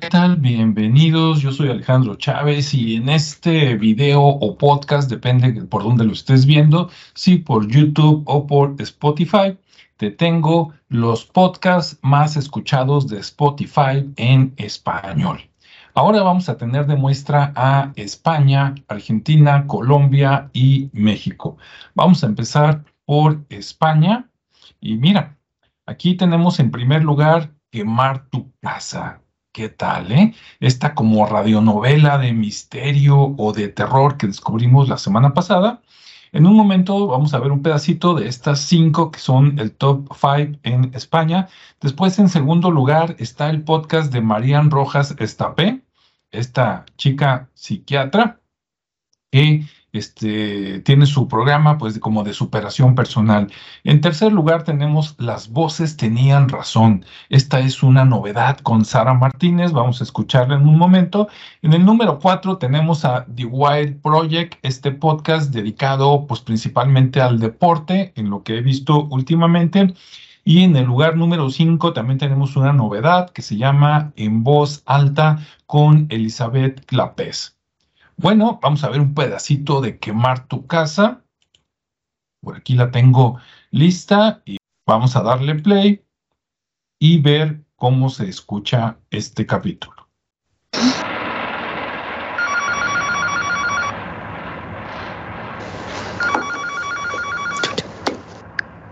¿qué tal? Bienvenidos, yo soy Alejandro Chávez y en este video o podcast, depende por dónde lo estés viendo, si por YouTube o por Spotify, te tengo los podcasts más escuchados de Spotify en español. Ahora vamos a tener de muestra a España, Argentina, Colombia y México. Vamos a empezar por España y mira, aquí tenemos en primer lugar quemar tu casa. ¿Qué tal, eh? Esta como radionovela de misterio o de terror que descubrimos la semana pasada. En un momento vamos a ver un pedacito de estas cinco que son el top five en España. Después, en segundo lugar, está el podcast de Marian Rojas Estapé, esta chica psiquiatra que este, tiene su programa pues como de superación personal. En tercer lugar tenemos Las voces tenían razón. Esta es una novedad con Sara Martínez, vamos a escucharla en un momento. En el número cuatro tenemos a The Wild Project, este podcast dedicado pues principalmente al deporte, en lo que he visto últimamente. Y en el lugar número 5 también tenemos una novedad que se llama En voz alta con Elizabeth Clapés. Bueno, vamos a ver un pedacito de quemar tu casa. Por aquí la tengo lista y vamos a darle play y ver cómo se escucha este capítulo.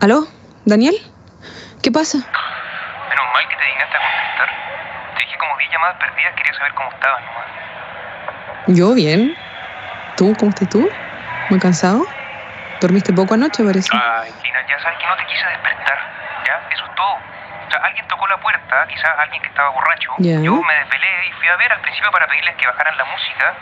¿Aló? ¿Daniel? ¿Qué pasa? Menos mal que te dignaste a contestar. Te dije como 10 llamadas perdidas, quería saber cómo estabas nomás. Yo bien. ¿Tú? ¿Cómo estás tú? ¿Muy cansado? ¿Dormiste poco anoche, parece? Ay, Tina, ya sabes que no te quise despertar. ¿Ya? Eso es todo. O sea, alguien tocó la puerta, quizás alguien que estaba borracho. Ya. Yo me desvelé y fui a ver al principio para pedirles que bajaran la música.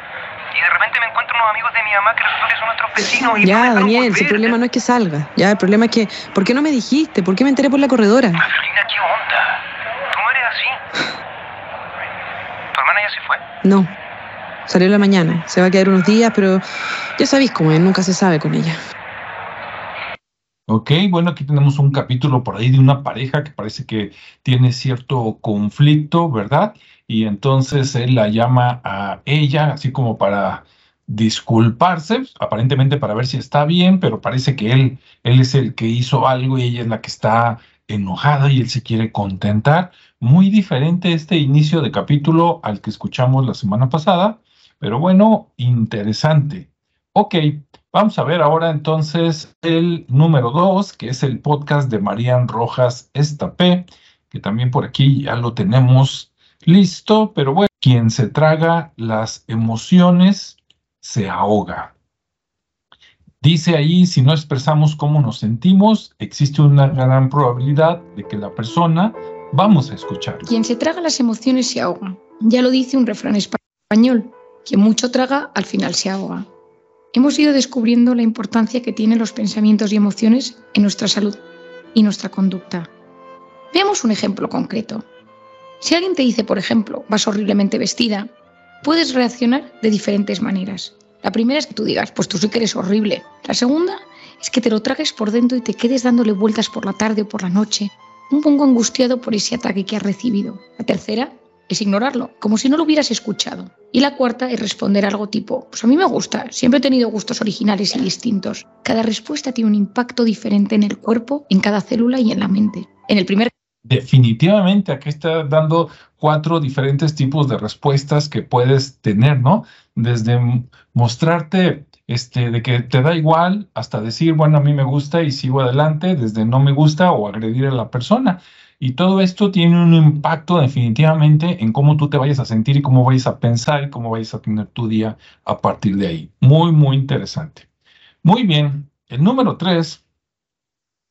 Y de repente me encuentro unos amigos de mi mamá que resulta que son nuestros vecinos. Y no Ya, dejaron Daniel, si el problema no es que salga. Ya, el problema es que. ¿Por qué no me dijiste? ¿Por qué me enteré por la corredora? Carolina, ¿qué onda? Tú no eres así. ¿Tu hermana ya se fue? No. Salió la mañana. Se va a quedar unos días, pero ya sabéis cómo es, nunca se sabe con ella. Ok, bueno, aquí tenemos un capítulo por ahí de una pareja que parece que tiene cierto conflicto, ¿verdad? Y entonces él la llama a ella, así como para disculparse, aparentemente para ver si está bien, pero parece que él, él es el que hizo algo y ella es la que está enojada y él se quiere contentar. Muy diferente este inicio de capítulo al que escuchamos la semana pasada, pero bueno, interesante. Ok, vamos a ver ahora entonces el número dos, que es el podcast de Marian Rojas Estapé, que también por aquí ya lo tenemos listo, pero bueno, quien se traga las emociones se ahoga. Dice ahí, si no expresamos cómo nos sentimos, existe una gran probabilidad de que la persona vamos a escuchar. Quien se traga las emociones se ahoga. Ya lo dice un refrán español. Quien mucho traga, al final se ahoga. Hemos ido descubriendo la importancia que tienen los pensamientos y emociones en nuestra salud y nuestra conducta. Veamos un ejemplo concreto. Si alguien te dice, por ejemplo, vas horriblemente vestida, puedes reaccionar de diferentes maneras. La primera es que tú digas, pues tú sí que eres horrible. La segunda es que te lo tragues por dentro y te quedes dándole vueltas por la tarde o por la noche, un poco angustiado por ese ataque que has recibido. La tercera es ignorarlo, como si no lo hubieras escuchado. Y la cuarta es responder algo tipo, pues a mí me gusta, siempre he tenido gustos originales y distintos. Cada respuesta tiene un impacto diferente en el cuerpo, en cada célula y en la mente. En el primer Definitivamente, aquí está dando cuatro diferentes tipos de respuestas que puedes tener, ¿no? Desde mostrarte este, de que te da igual hasta decir, bueno, a mí me gusta y sigo adelante, desde no me gusta o agredir a la persona. Y todo esto tiene un impacto definitivamente en cómo tú te vayas a sentir y cómo vayas a pensar y cómo vayas a tener tu día a partir de ahí. Muy, muy interesante. Muy bien, el número tres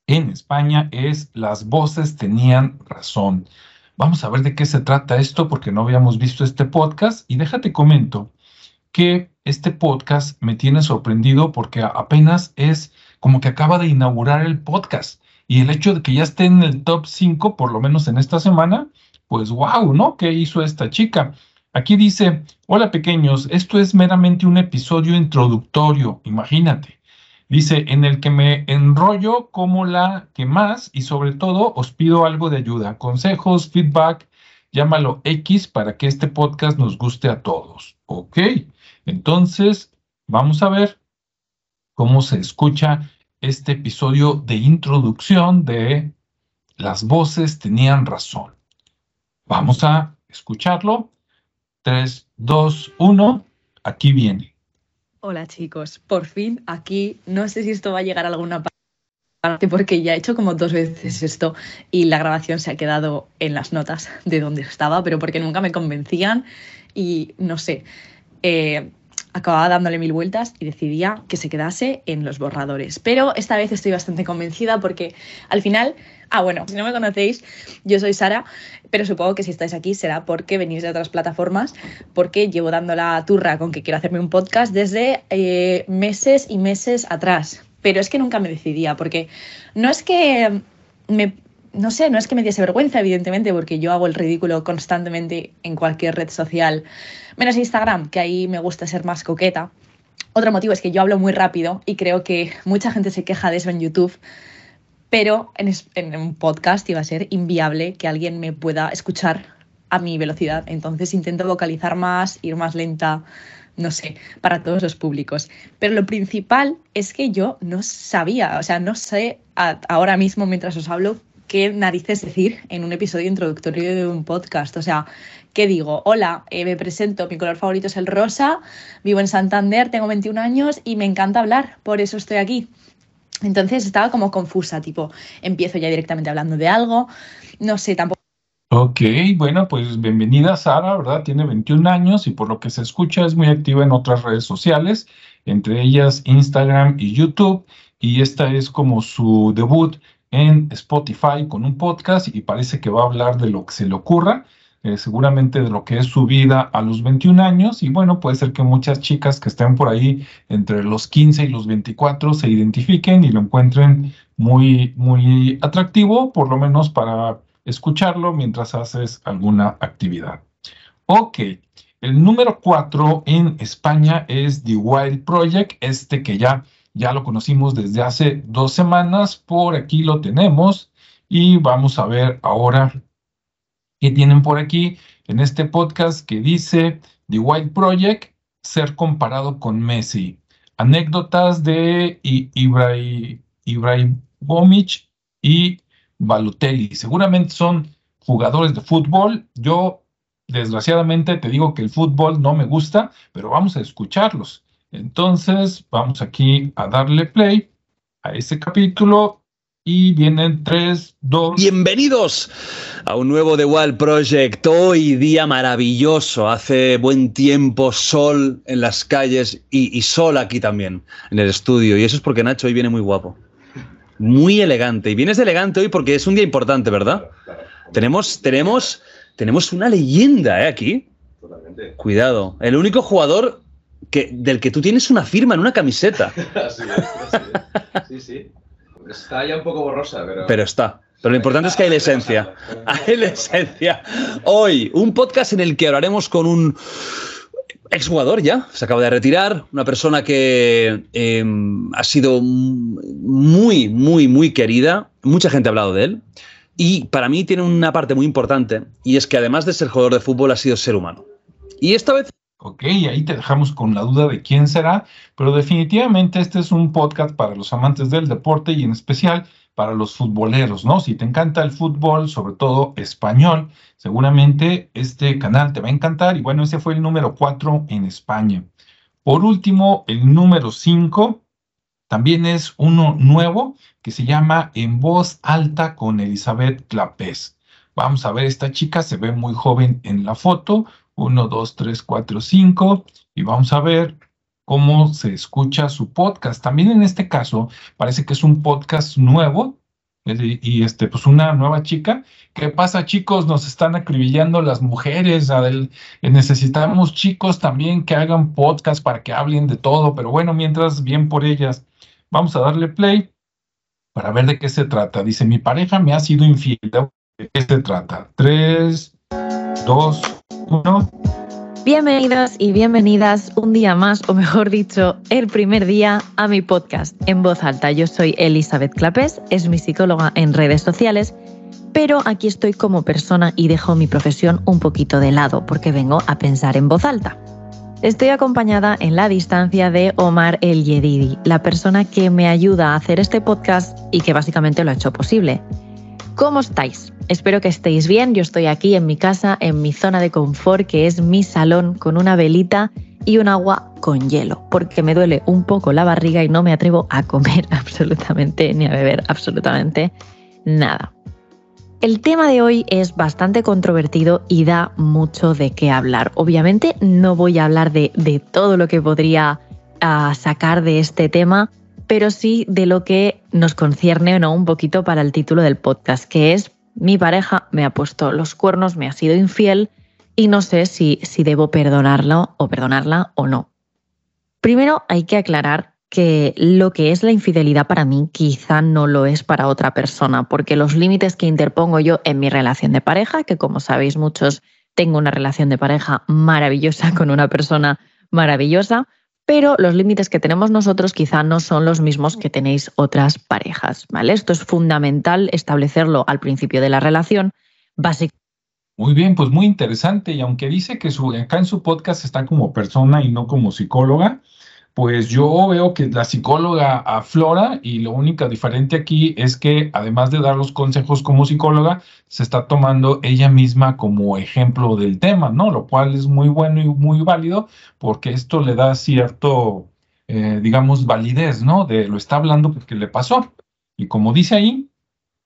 en España es Las voces tenían razón. Vamos a ver de qué se trata esto porque no habíamos visto este podcast y déjate comento que este podcast me tiene sorprendido porque apenas es como que acaba de inaugurar el podcast y el hecho de que ya esté en el top 5 por lo menos en esta semana, pues wow, ¿no? ¿Qué hizo esta chica? Aquí dice, hola pequeños, esto es meramente un episodio introductorio, imagínate. Dice, en el que me enrollo como la que más y sobre todo os pido algo de ayuda, consejos, feedback llámalo X para que este podcast nos guste a todos. Ok, entonces vamos a ver cómo se escucha este episodio de introducción de Las voces tenían razón. Vamos a escucharlo. 3, 2, 1, aquí viene. Hola chicos, por fin aquí, no sé si esto va a llegar a alguna parte porque ya he hecho como dos veces esto y la grabación se ha quedado en las notas de donde estaba, pero porque nunca me convencían y no sé, eh, acababa dándole mil vueltas y decidía que se quedase en los borradores. Pero esta vez estoy bastante convencida porque al final, ah bueno, si no me conocéis, yo soy Sara, pero supongo que si estáis aquí será porque venís de otras plataformas, porque llevo dando la turra con que quiero hacerme un podcast desde eh, meses y meses atrás. Pero es que nunca me decidía, porque no es que me no sé, no es que me diese vergüenza, evidentemente, porque yo hago el ridículo constantemente en cualquier red social, menos Instagram, que ahí me gusta ser más coqueta. Otro motivo es que yo hablo muy rápido y creo que mucha gente se queja de eso en YouTube, pero en, en un podcast iba a ser inviable que alguien me pueda escuchar a mi velocidad. Entonces intento vocalizar más, ir más lenta, no sé, para todos los públicos. Pero lo principal es que yo no sabía, o sea, no sé ahora mismo mientras os hablo qué narices decir en un episodio introductorio de un podcast. O sea, ¿qué digo? Hola, eh, me presento, mi color favorito es el rosa, vivo en Santander, tengo 21 años y me encanta hablar, por eso estoy aquí. Entonces estaba como confusa, tipo, empiezo ya directamente hablando de algo, no sé, tampoco. Ok, bueno, pues bienvenida Sara, ¿verdad? Tiene 21 años y por lo que se escucha es muy activa en otras redes sociales, entre ellas Instagram y YouTube, y esta es como su debut en Spotify con un podcast y parece que va a hablar de lo que se le ocurra, eh, seguramente de lo que es su vida a los 21 años y bueno, puede ser que muchas chicas que estén por ahí entre los 15 y los 24 se identifiquen y lo encuentren muy, muy atractivo, por lo menos para escucharlo mientras haces alguna actividad. Ok, el número 4 en España es The Wild Project, este que ya ya lo conocimos desde hace dos semanas, por aquí lo tenemos y vamos a ver ahora qué tienen por aquí en este podcast que dice The White Project, ser comparado con Messi. Anécdotas de Ibrahimovic y Balotelli. Seguramente son jugadores de fútbol. Yo, desgraciadamente, te digo que el fútbol no me gusta, pero vamos a escucharlos. Entonces, vamos aquí a darle play a ese capítulo y vienen tres, dos. Bienvenidos a un nuevo The Wild Project. Hoy día maravilloso. Hace buen tiempo, sol en las calles y, y, sol aquí también, en el estudio. Y eso es porque Nacho hoy viene muy guapo. Muy elegante. Y vienes elegante hoy porque es un día importante, ¿verdad? Tenemos, tenemos, tenemos una leyenda ¿eh? aquí. Totalmente. Cuidado. El único jugador que, del que tú tienes una firma en una camiseta. Sí, sí. Está ya un poco borrosa, pero. Pero está. Pero lo importante es que hay la esencia. Hay la esencia. Hoy, un podcast en el que hablaremos con un exjugador ya, se acaba de retirar, una persona que em, ha sido muy, muy, muy querida. Mucha gente ha hablado de él. Y para mí tiene una parte muy importante, y es que además de ser jugador de fútbol, ha sido ser humano. Y esta vez Ok, ahí te dejamos con la duda de quién será, pero definitivamente este es un podcast para los amantes del deporte y en especial para los futboleros, ¿no? Si te encanta el fútbol, sobre todo español, seguramente este canal te va a encantar y bueno, ese fue el número cuatro en España. Por último, el número cinco también es uno nuevo que se llama En voz alta con Elizabeth Clapés. Vamos a ver, esta chica se ve muy joven en la foto, 1, 2, 3, 4, 5 y vamos a ver cómo se escucha su podcast. También en este caso parece que es un podcast nuevo y este pues una nueva chica. ¿Qué pasa chicos? Nos están acribillando las mujeres. necesitamos chicos también que hagan podcast para que hablen de todo, pero bueno, mientras bien por ellas. Vamos a darle play para ver de qué se trata. Dice, mi pareja me ha sido infiel. ¿De qué se trata? 3, 2, Bienvenidos y bienvenidas un día más, o mejor dicho, el primer día a mi podcast en voz alta. Yo soy Elizabeth Clapés, es mi psicóloga en redes sociales pero aquí estoy como persona y dejo mi profesión un poquito de lado porque vengo a pensar en voz alta. Estoy acompañada en la distancia de Omar El Yedidi, la persona que me ayuda a hacer este podcast y que básicamente lo ha hecho posible. ¿Cómo estáis? Espero que estéis bien. Yo estoy aquí en mi casa, en mi zona de confort, que es mi salón, con una velita y un agua con hielo, porque me duele un poco la barriga y no me atrevo a comer absolutamente ni a beber absolutamente nada. El tema de hoy es bastante controvertido y da mucho de qué hablar. Obviamente no voy a hablar de, todo lo que podría ah, sacar de este tema, pero sí de lo que nos concierne ¿no? un poquito para el título del podcast, que es mi pareja me ha puesto los cuernos, me ha sido infiel y no sé si, si debo perdonarlo o perdonarla o no. Primero hay que aclarar que lo que es la infidelidad para mí quizá no lo es para otra persona, porque los límites que interpongo yo en mi relación de pareja, que como sabéis muchos, tengo una relación de pareja maravillosa con una persona maravillosa, pero los límites que tenemos nosotros quizá no son los mismos que tenéis otras parejas, ¿vale? Esto es fundamental establecerlo al principio de la relación. Muy bien, pues muy interesante. Y aunque dice que su, acá en su podcast está como persona y no como psicóloga, pues yo veo que la psicóloga aflora y lo único diferente aquí es que además de dar los consejos como psicóloga, se está tomando ella misma como ejemplo del tema, ¿no? Lo cual es muy bueno y muy válido porque esto le da cierto, eh, digamos, validez, ¿no? De lo está hablando porque le pasó. Y como dice ahí,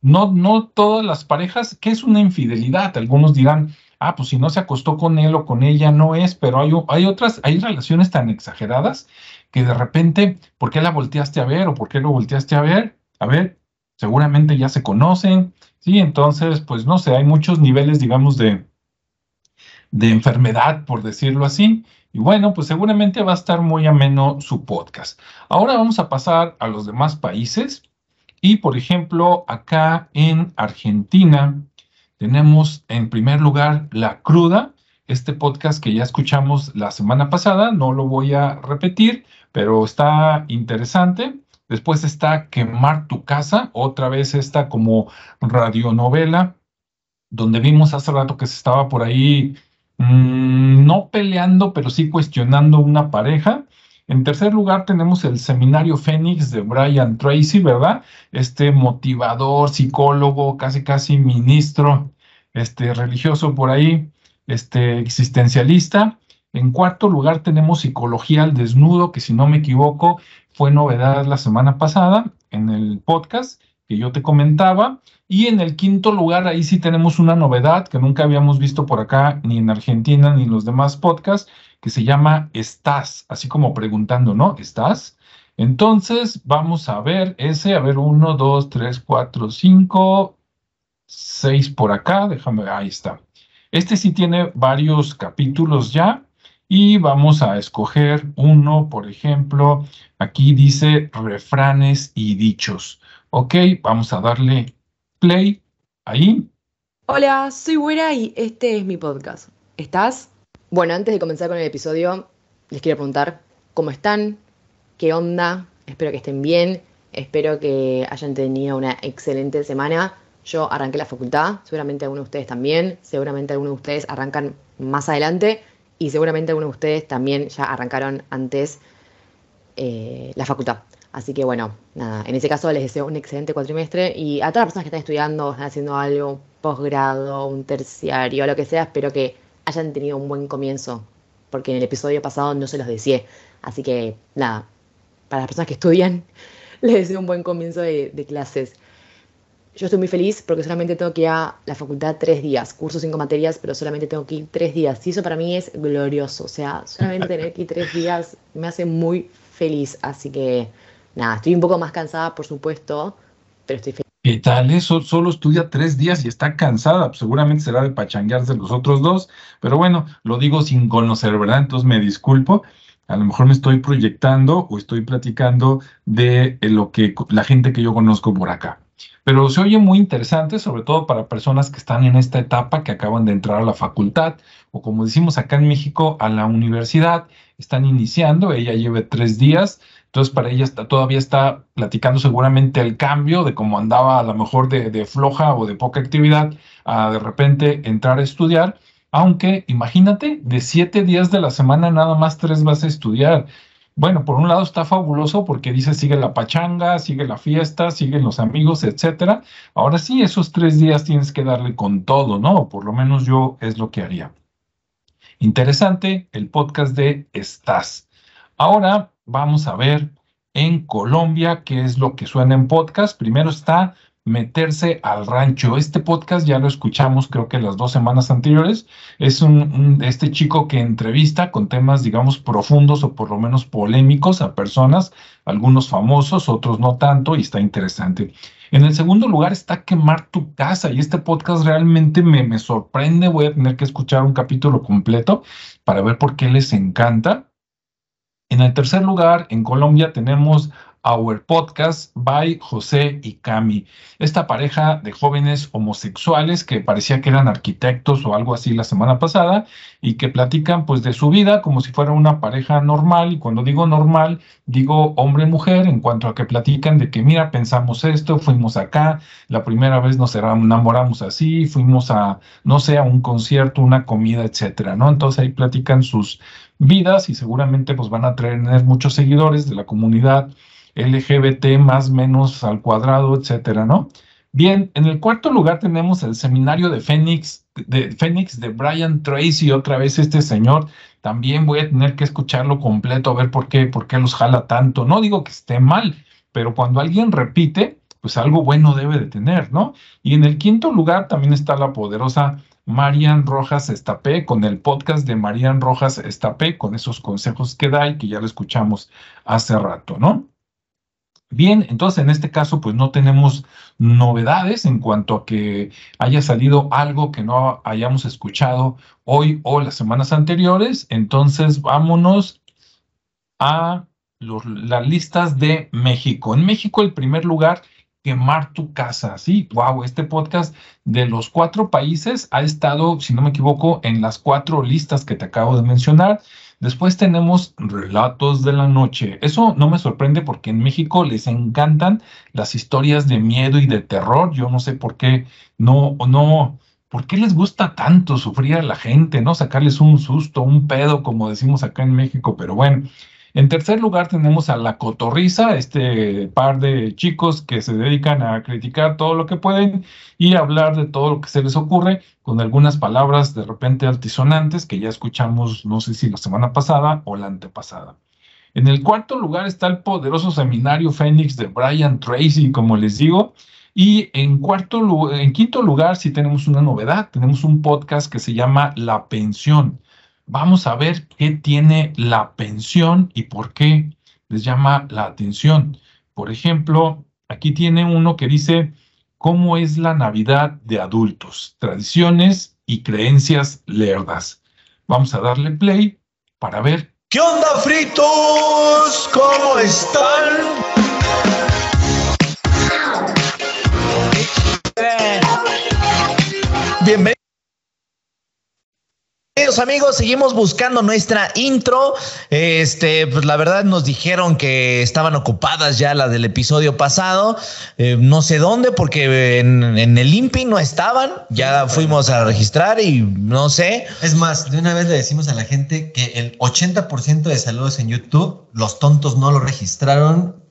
no, no todas las parejas, ¿qué es una infidelidad? Algunos dirán, ah, pues si no se acostó con él o con ella, no es, pero hay, hay otras, hay relaciones tan exageradas que de repente, ¿por qué la volteaste a ver o por qué lo volteaste a ver? A ver, seguramente ya se conocen, ¿sí? Entonces, pues no sé, hay muchos niveles, digamos, de, de enfermedad, por decirlo así. Y bueno, pues seguramente va a estar muy ameno su podcast. Ahora vamos a pasar a los demás países. Y, por ejemplo, acá en Argentina tenemos en primer lugar La Cruda, este podcast que ya escuchamos la semana pasada, no lo voy a repetir, pero está interesante. Después está Quemar tu casa, otra vez esta como radionovela, donde vimos hace rato que se estaba por ahí mm, no peleando, pero sí cuestionando una pareja. En tercer lugar tenemos el Seminario Fénix de Brian Tracy, ¿verdad? Este motivador, psicólogo, casi casi ministro, este religioso por ahí, este existencialista. En cuarto lugar tenemos Psicología al Desnudo, que si no me equivoco fue novedad la semana pasada en el podcast que yo te comentaba. Y en el quinto lugar, ahí sí tenemos una novedad que nunca habíamos visto por acá, ni en Argentina, ni en los demás podcasts, que se llama Estás, así como preguntando, ¿no? ¿Estás? Entonces, vamos a ver ese, a ver, uno, dos, tres, cuatro, cinco, seis por acá, déjame, ahí está. Este sí tiene varios capítulos ya. Y vamos a escoger uno, por ejemplo, aquí dice refranes y dichos. Ok, vamos a darle play ahí. Hola, soy Güera y este es mi podcast. ¿Estás? Bueno, antes de comenzar con el episodio, les quiero preguntar cómo están, qué onda, espero que estén bien, espero que hayan tenido una excelente semana. Yo arranqué la facultad, seguramente algunos de ustedes también, seguramente algunos de ustedes arrancan más adelante y seguramente algunos de ustedes también ya arrancaron antes eh, la facultad. Así que bueno, nada, en ese caso les deseo un excelente cuatrimestre y a todas las personas que están estudiando, están haciendo algo, posgrado, un terciario, lo que sea, espero que hayan tenido un buen comienzo, porque en el episodio pasado no se los decía. Así que nada, para las personas que estudian, les deseo un buen comienzo de clases. Yo estoy muy feliz porque solamente tengo que ir a la facultad tres días, curso cinco materias, pero solamente tengo que ir tres días. Y eso para mí es glorioso. O sea, solamente tener que ir tres días me hace muy feliz. Así que nada, estoy un poco más cansada, por supuesto, pero estoy feliz. ¿Qué tal eso? Solo estudia tres días y está cansada. Seguramente será de pachanguearse los otros dos. Pero bueno, lo digo sin conocer, ¿verdad? Entonces me disculpo. A lo mejor me estoy proyectando o estoy platicando de lo que la gente que yo conozco por acá. Pero se oye muy interesante, sobre todo para personas que están en esta etapa, que acaban de entrar a la facultad, o como decimos acá en México, a la universidad, están iniciando, ella lleva tres días, Entonces, para ella todavía está platicando seguramente el cambio de cómo andaba a lo mejor de, de floja o de poca actividad a de repente entrar a estudiar. Aunque imagínate, de siete días de la semana nada más tres vas a estudiar. Bueno, por un lado está fabuloso porque dice sigue la pachanga, sigue la fiesta, siguen los amigos, etcétera. Ahora sí, esos tres días tienes que darle con todo, ¿no? Por lo menos yo es lo que haría. Interesante el podcast de Estás. Ahora vamos a ver en Colombia qué es lo que suena en podcast. Primero está meterse al rancho. Este podcast ya lo escuchamos creo que las dos semanas anteriores. Es un, este chico que entrevista con temas, digamos, profundos o por lo menos polémicos a personas, algunos famosos, otros no tanto, y está interesante. En el segundo lugar está Quemar tu casa y este podcast realmente me, me sorprende. Voy a tener que escuchar un capítulo completo para ver por qué les encanta. En el tercer lugar, en Colombia tenemos Our Podcast by José y Cami. Esta pareja de jóvenes homosexuales que parecía que eran arquitectos o algo así la semana pasada y que platican pues de su vida como si fuera una pareja normal y cuando digo normal digo hombre-mujer en cuanto a que platican de que mira pensamos esto, fuimos acá, la primera vez nos enamoramos así, fuimos a no sé, a un concierto, una comida, etcétera, ¿no? Entonces ahí platican sus vidas y seguramente pues van a tener muchos seguidores de la comunidad LGBT más menos al cuadrado, etcétera, ¿no? Bien, en el cuarto lugar tenemos el seminario de Fénix, de Fénix de Brian Tracy, otra vez este señor. También voy a tener que escucharlo completo a ver por qué, por qué los jala tanto. No digo que esté mal, pero cuando alguien repite, pues algo bueno debe de tener, ¿no? Y en el quinto lugar también está la poderosa Marian Rojas Estapé con el podcast de Marian Rojas Estapé, con esos consejos que da y que ya lo escuchamos hace rato, ¿no? Bien, entonces en este caso pues no tenemos novedades en cuanto a que haya salido algo que no hayamos escuchado hoy o las semanas anteriores. Entonces vámonos a las listas de México. En México el primer lugar, quemar tu casa. Sí, wow, este podcast de los cuatro países ha estado, si no me equivoco, en las cuatro listas que te acabo de mencionar. Después tenemos Relatos de la Noche. Eso no me sorprende porque en México les encantan las historias de miedo y de terror. Yo no sé por qué no, no, por qué les gusta tanto sufrir a la gente, ¿no? Sacarles un susto, un pedo, como decimos acá en México, pero bueno. En tercer lugar tenemos a La Cotorriza, este par de chicos que se dedican a criticar todo lo que pueden y hablar de todo lo que se les ocurre con algunas palabras de repente altisonantes que ya escuchamos, no sé si la semana pasada o la antepasada. En el cuarto lugar está el poderoso seminario Fénix de Brian Tracy, como les digo. Y en, cuarto, en quinto lugar, sí tenemos una novedad, tenemos un podcast que se llama La Pensión vamos a ver qué tiene la pensión y por qué les llama la atención. Por ejemplo, aquí tiene uno que dice, ¿cómo es la Navidad de adultos? Tradiciones y creencias lerdas. Vamos a darle play para ver. ¿Qué onda, fritos? ¿Cómo están? Bienvenidos Queridos amigos, seguimos buscando nuestra intro. Este, pues la verdad nos dijeron que estaban ocupadas ya las del episodio pasado. Eh, no sé dónde, porque en, el INPI no estaban. Ya fuimos a registrar y no sé. Es más, de una vez le decimos a la gente que el 80% de saludos en YouTube, los tontos no lo registraron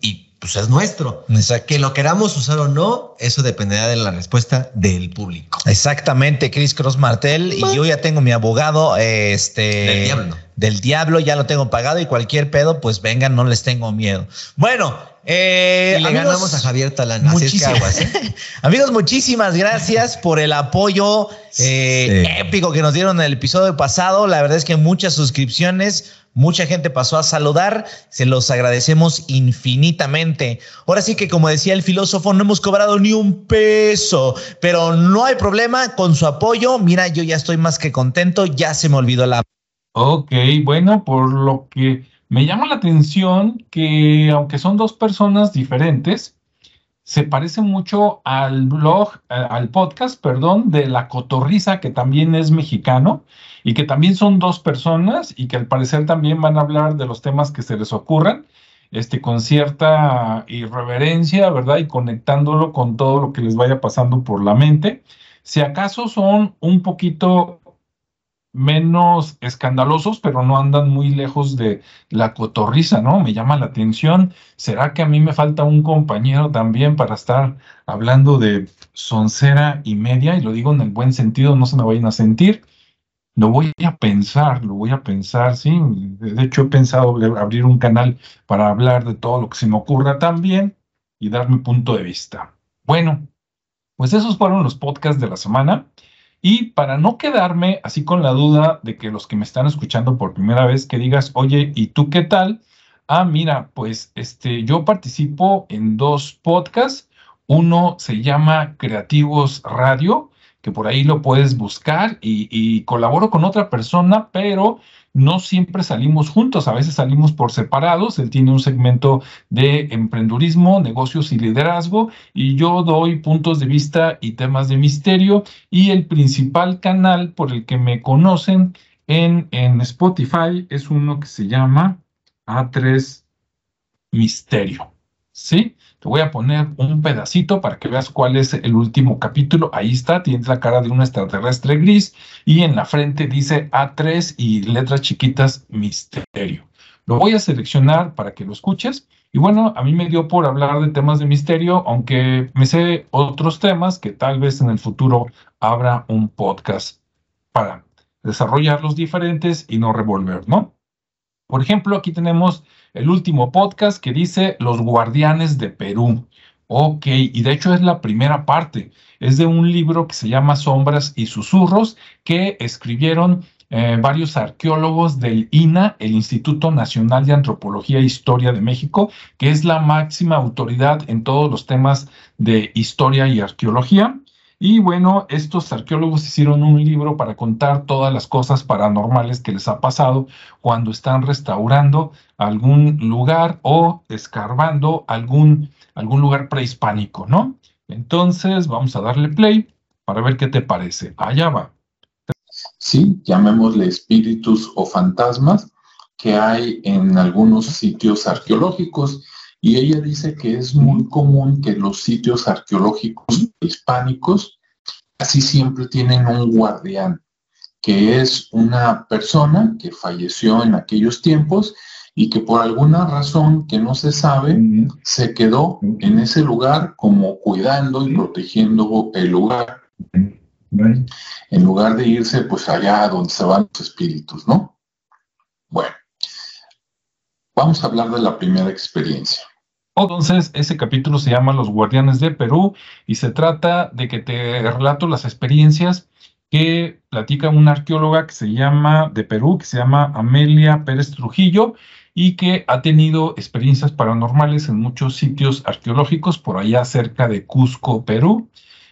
pues es nuestro. Exacto. Que lo queramos usar o no, eso dependerá de la respuesta del público. Exactamente, Chris Cross Martel. Y yo ya tengo mi abogado, este. Del diablo. Del diablo, ya lo tengo pagado y cualquier pedo, pues vengan, no les tengo miedo. Bueno, eh, y le amigos, ganamos a Javier Talán. Es que aguas, ¿eh? amigos, muchísimas gracias por el apoyo eh, sí. épico que nos dieron en el episodio pasado. La verdad es que muchas suscripciones Mucha gente pasó a saludar, se los agradecemos infinitamente. Ahora sí que como decía el filósofo, no hemos cobrado ni un peso, pero no hay problema con su apoyo. Mira, yo ya estoy más que contento, ya se me olvidó la... Ok, bueno, por lo que me llama la atención que aunque son dos personas diferentes, se parece mucho al blog, al podcast, perdón, de La Cotorriza, que también es mexicano y que también son dos personas y que al parecer también van a hablar de los temas que se les ocurran. este, con cierta irreverencia, ¿verdad? Y conectándolo con todo lo que les vaya pasando por la mente. Si acaso son un poquito menos escandalosos, pero no andan muy lejos de la cotorriza, ¿no? Me llama la atención. ¿Será que a mí me falta un compañero también para estar hablando de soncera y media? Y lo digo en el buen sentido, no se me vayan a sentir. Lo voy a pensar, lo voy a pensar, sí. De hecho, he pensado abrir un canal para hablar de todo lo que se me ocurra también y dar mi punto de vista. Bueno, pues esos fueron los podcasts de la semana. Y para no quedarme así con la duda de que los que me están escuchando por primera vez, que digas, oye, ¿y tú qué tal? Ah, mira, pues este, yo participo en dos podcasts. Uno se llama Creativos Radio, que por ahí lo puedes buscar y, y colaboro con otra persona, pero no siempre salimos juntos, a veces salimos por separados. Él tiene un segmento de emprendurismo, negocios y liderazgo y yo doy puntos de vista y temas de misterio y el principal canal por el que me conocen en, en Spotify es uno que se llama A3 Misterio. ¿Sí? Te voy a poner un pedacito para que veas cuál es el último capítulo. Ahí está, tienes la cara de un extraterrestre gris y en la frente dice A3 y letras chiquitas misterio. Lo voy a seleccionar para que lo escuches. Y bueno, a mí me dio por hablar de temas de misterio, aunque me sé otros temas que tal vez en el futuro habrá un podcast para desarrollarlos diferentes y no revolver, ¿no? Por ejemplo, aquí tenemos el último podcast que dice Los Guardianes de Perú. Ok, y de hecho es la primera parte. Es de un libro que se llama Sombras y Susurros que escribieron eh, varios arqueólogos del INA, el Instituto Nacional de Antropología e Historia de México, que es la máxima autoridad en todos los temas de historia y arqueología. Y bueno, estos arqueólogos hicieron un libro para contar todas las cosas paranormales que les ha pasado cuando están restaurando algún lugar o escarbando algún, algún lugar prehispánico, ¿no? Entonces, vamos a darle play para ver qué te parece. Allá va. Sí, llamémosle espíritus o fantasmas que hay en algunos sitios arqueológicos y ella dice que es muy común que los sitios arqueológicos hispánicos casi siempre tienen un guardián, que es una persona que falleció en aquellos tiempos y que por alguna razón que no se sabe, se quedó en ese lugar como cuidando y protegiendo el lugar, en lugar de irse pues allá donde se van los espíritus, ¿no? Bueno, vamos a hablar de la primera experiencia. Entonces, ese capítulo se llama Los Guardianes de Perú y se trata de que te relato las experiencias que platica una arqueóloga que se llama de Perú, que se llama Amelia Pérez Trujillo y que ha tenido experiencias paranormales en muchos sitios arqueológicos por allá cerca de Cusco, Perú,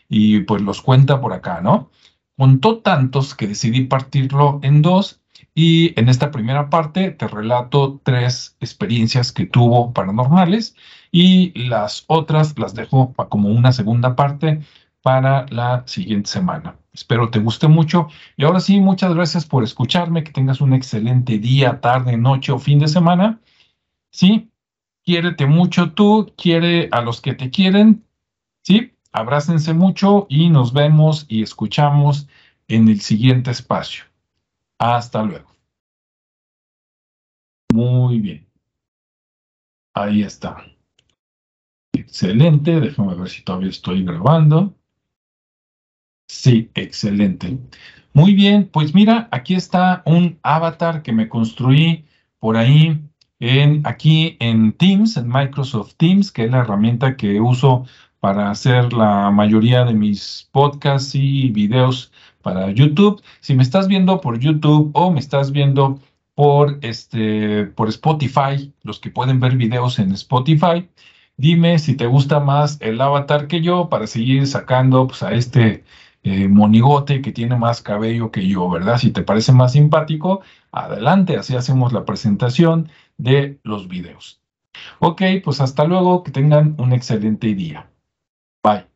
y pues los cuenta por acá, ¿no? Contó tantos que decidí partirlo en dos y en esta primera parte te relato tres experiencias que tuvo paranormales y las otras las dejo como una segunda parte para la siguiente semana. Espero te guste mucho. Y ahora sí, muchas gracias por escucharme. Que tengas un excelente día, tarde, noche o fin de semana. Sí, quiérete mucho tú, quiere a los que te quieren. Sí, abrácense mucho y nos vemos y escuchamos en el siguiente espacio. Hasta luego. Muy bien. Ahí está. Excelente. Déjame ver si todavía estoy grabando. Sí, excelente. Muy bien, pues mira, aquí está un avatar que me construí por ahí en aquí en Teams, en Microsoft Teams, que es la herramienta que uso para hacer la mayoría de mis podcasts y videos para YouTube. Si me estás viendo por YouTube o me estás viendo por, este, por Spotify, los que pueden ver videos en Spotify, dime si te gusta más el avatar que yo para seguir sacando pues, a este eh, monigote que tiene más cabello que yo, ¿verdad? Si te parece más simpático, adelante, así hacemos la presentación de los videos. Ok, pues hasta luego, que tengan un excelente día. Bye.